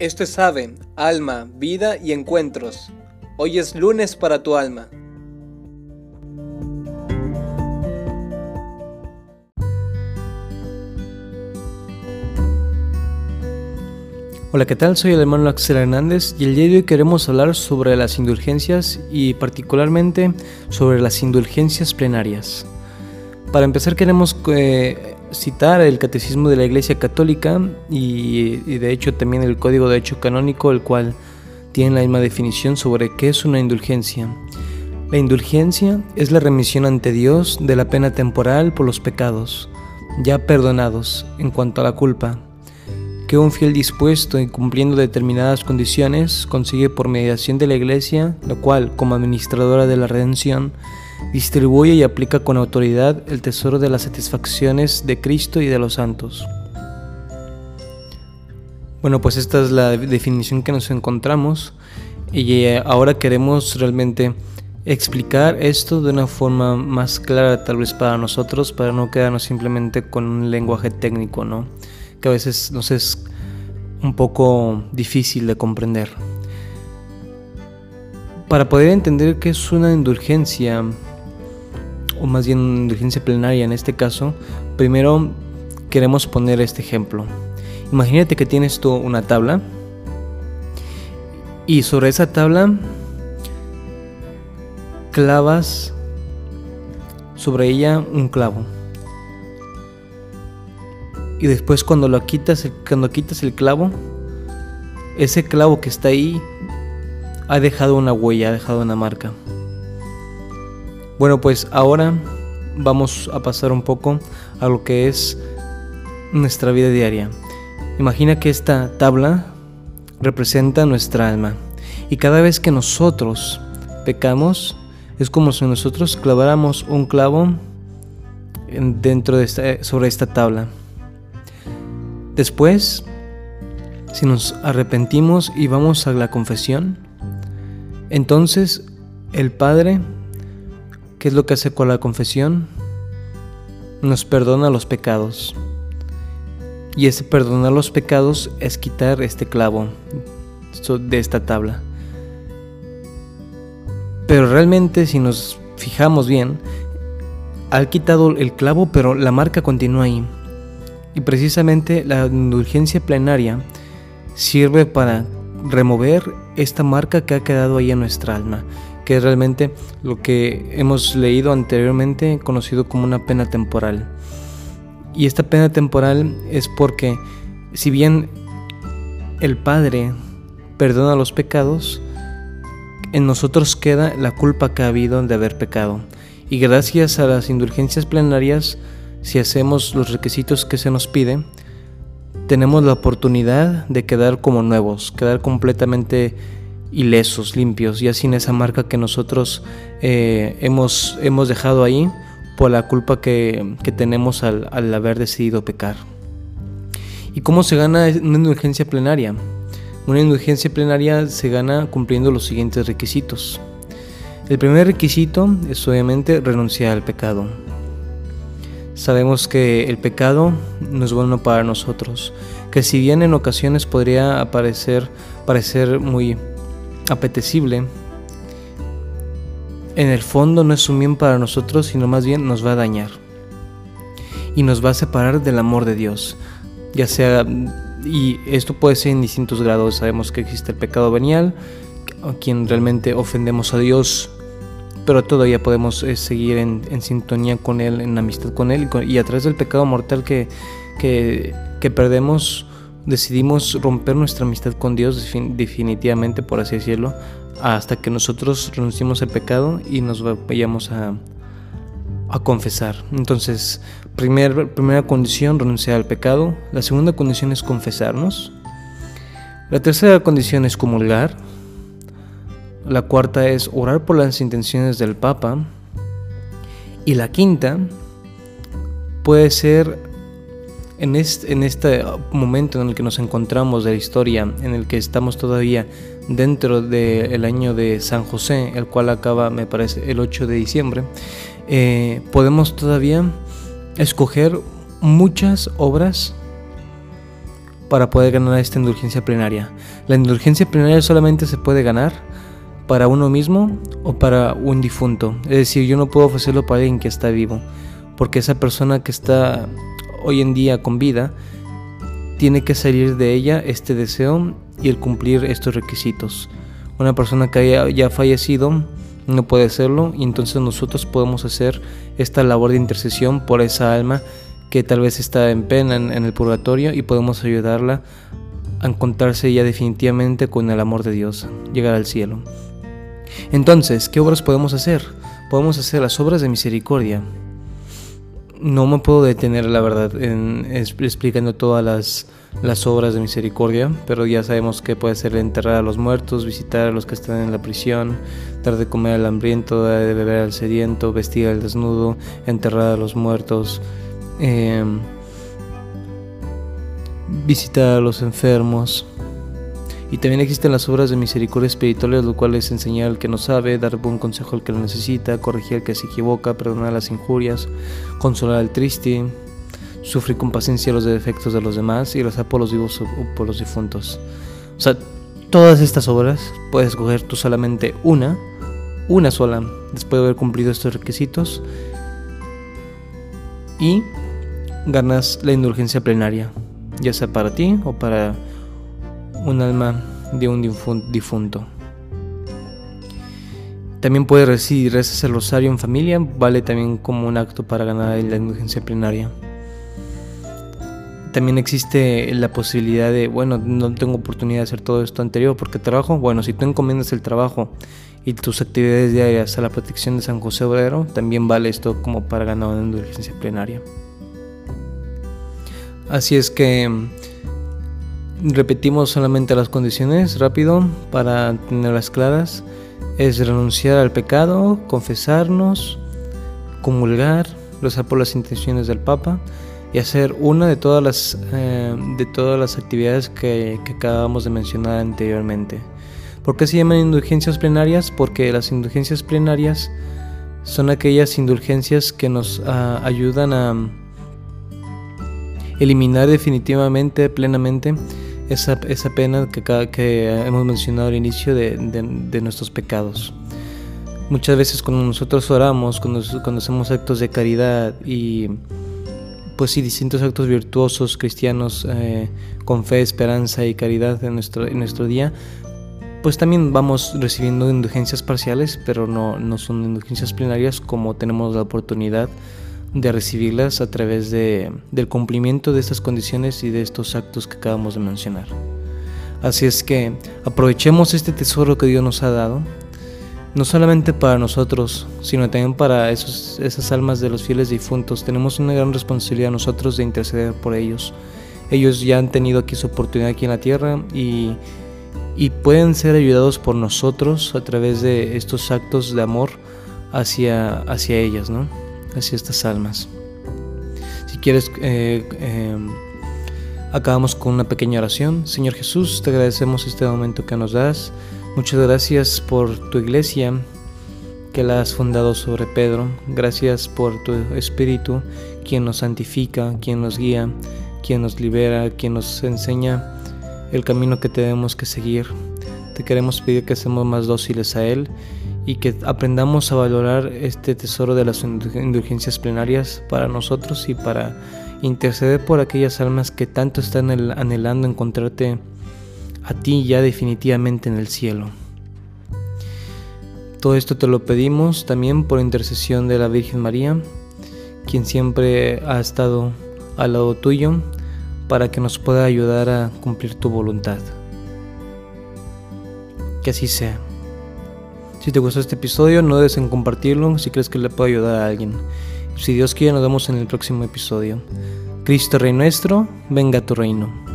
Esto es Ave, Alma, Vida y Encuentros. Hoy es lunes para tu alma. Hola, ¿qué tal? Soy el hermano Axel Hernández y el día de hoy queremos hablar sobre las indulgencias y particularmente sobre las indulgencias plenarias. Para empezar queremos eh, citar el Catecismo de la Iglesia Católica y, de hecho también el Código de Hecho Canónico, el cual tiene la misma definición sobre qué es una indulgencia. La indulgencia es la remisión ante Dios de la pena temporal por los pecados, ya perdonados en cuanto a la culpa que un fiel dispuesto y cumpliendo determinadas condiciones consigue por mediación de la Iglesia, la cual, como administradora de la redención, distribuye y aplica con autoridad el tesoro de las satisfacciones de Cristo y de los santos. Bueno, pues esta es la definición que nos encontramos y eh, ahora queremos realmente explicar esto de una forma más clara tal vez para nosotros, para no quedarnos simplemente con un lenguaje técnico, ¿no? que a veces nos es un poco difícil de comprender. Para poder entender qué es una indulgencia, o más bien una indulgencia plenaria en este caso, primero queremos poner este ejemplo. Imagínate que tienes tú una tabla y sobre esa tabla clavas sobre ella un clavo y después cuando lo quitas, cuando quitas el clavo, ese clavo que está ahí ha dejado una huella, ha dejado una marca. Bueno, pues ahora vamos a pasar un poco a lo que es nuestra vida diaria. Imagina que esta tabla representa nuestra alma y cada vez que nosotros pecamos es como si nosotros claváramos un clavo dentro de esta, sobre esta tabla. Después, si nos arrepentimos y vamos a la confesión, entonces el Padre, ¿qué es lo que hace con la confesión? Nos perdona los pecados. Y ese perdonar los pecados es quitar este clavo de esta tabla. Pero realmente si nos fijamos bien, ha quitado el clavo, pero la marca continúa ahí. Y precisamente la indulgencia plenaria sirve para remover esta marca que ha quedado ahí en nuestra alma, que es realmente lo que hemos leído anteriormente conocido como una pena temporal. Y esta pena temporal es porque si bien el Padre perdona los pecados, en nosotros queda la culpa que ha habido de haber pecado. Y gracias a las indulgencias plenarias, si hacemos los requisitos que se nos pide, tenemos la oportunidad de quedar como nuevos, quedar completamente ilesos, limpios, ya sin esa marca que nosotros eh, hemos, hemos dejado ahí por la culpa que, tenemos al, al, haber decidido pecar. ¿Y cómo se gana una indulgencia plenaria? Una indulgencia plenaria se gana cumpliendo los siguientes requisitos. El primer requisito es obviamente renunciar al pecado. Sabemos que el pecado no es bueno para nosotros, que si bien en ocasiones podría parecer muy apetecible, en el fondo no es un bien para nosotros, sino más bien nos va a dañar y nos va a separar del amor de Dios, ya sea, y esto puede ser en distintos grados, sabemos que existe el pecado venial, a quien realmente ofendemos a Dios pero todavía podemos eh, seguir en, sintonía con Él, en amistad con Él y, a través del pecado mortal que, que, perdemos, decidimos romper nuestra amistad con Dios definitivamente, por así decirlo, hasta que nosotros renunciemos al pecado y nos vayamos a, a confesar. Entonces, primer, primera condición, renunciar al pecado. La segunda condición es confesarnos. La tercera condición es comulgar. La cuarta es orar por las intenciones del Papa. Y la quinta puede ser en este, en este momento en el que nos encontramos de la historia, en el que estamos todavía dentro del año de San José, el cual acaba, me parece, el 8 de diciembre, eh, podemos todavía escoger muchas obras para poder ganar esta indulgencia plenaria. La indulgencia plenaria solamente se puede ganar para uno mismo o para un difunto. Es decir, yo no puedo ofrecerlo para alguien que está vivo, porque esa persona que está hoy en día con vida tiene que salir de ella este deseo y el cumplir estos requisitos. Una persona que haya ya fallecido no puede hacerlo y entonces nosotros podemos hacer esta labor de intercesión por esa alma que tal vez está en pena en, en el purgatorio y podemos ayudarla a encontrarse ya definitivamente con el amor de Dios, llegar al cielo. Entonces, ¿qué obras podemos hacer? Podemos hacer las obras de misericordia. No me puedo detener, la verdad, en explicando todas las, las obras de misericordia, pero ya sabemos que puede ser enterrar a los muertos, visitar a los que están en la prisión, dar de comer al hambriento, dar de beber al sediento, vestir al desnudo, enterrar a los muertos, eh, visitar a los enfermos, y también existen las obras de misericordia espirituales, lo cual es enseñar al que no sabe, dar buen consejo al que lo necesita, corregir al que se equivoca, perdonar las injurias, consolar al triste, sufrir con paciencia los defectos de los demás y rezar por los vivos o por los difuntos. O sea, todas estas obras puedes escoger tú solamente una, una sola, después de haber cumplido estos requisitos y ganas la indulgencia plenaria, ya sea para ti o para un alma de un difunto. También puede recibir rezas el rosario en familia, vale también como un acto para ganar la indulgencia plenaria. También existe la posibilidad de, bueno, no tengo oportunidad de hacer todo esto anterior porque trabajo. Bueno, si tú encomiendas el trabajo y tus actividades diarias a la protección de San José Obrero, también vale esto como para ganar una indulgencia plenaria. Así es que Repetimos solamente las condiciones rápido para tenerlas claras. Es renunciar al pecado, confesarnos, comulgar, rezar por las intenciones del Papa y hacer una de todas las, eh, de todas las actividades que, acabamos de mencionar anteriormente. ¿Por qué se llaman indulgencias plenarias? Porque las indulgencias plenarias son aquellas indulgencias que nos ah, ayudan a eliminar definitivamente, plenamente, esa, esa pena que, que hemos mencionado al inicio de, de, nuestros pecados. Muchas veces cuando nosotros oramos, cuando, cuando hacemos actos de caridad y pues sí, distintos actos virtuosos cristianos eh, con fe, esperanza y caridad en nuestro, en nuestro día, pues también vamos recibiendo indulgencias parciales, pero no, no son indulgencias plenarias como tenemos la oportunidad de recibirlas a través de, del cumplimiento de estas condiciones y de estos actos que acabamos de mencionar. Así es que aprovechemos este tesoro que Dios nos ha dado, no solamente para nosotros, sino también para esas almas de los fieles difuntos. Tenemos una gran responsabilidad nosotros de interceder por ellos. Ellos ya han tenido aquí su oportunidad aquí en la tierra y, y pueden ser ayudados por nosotros a través de estos actos de amor hacia, hacia ellas, ¿no? Hacia estas almas. Si quieres, eh, eh, acabamos con una pequeña oración. Señor Jesús, te agradecemos este momento que nos das. Muchas gracias por tu iglesia que la has fundado sobre Pedro. Gracias por tu Espíritu, quien nos santifica, quien nos guía, quien nos libera, quien nos enseña el camino que tenemos que seguir. Te queremos pedir que seamos más dóciles a Él y que aprendamos a valorar este tesoro de las indulgencias plenarias para nosotros y para interceder por aquellas almas que tanto están anhelando encontrarte a ti ya definitivamente en el cielo. Todo esto te lo pedimos también por intercesión de la Virgen María, quien siempre ha estado al lado tuyo para que nos pueda ayudar a cumplir tu voluntad. Que así sea. Si te gustó este episodio, no dudes en compartirlo si crees que le puede ayudar a alguien. Si Dios quiere, nos vemos en el próximo episodio. Cristo Rey nuestro, venga a tu reino.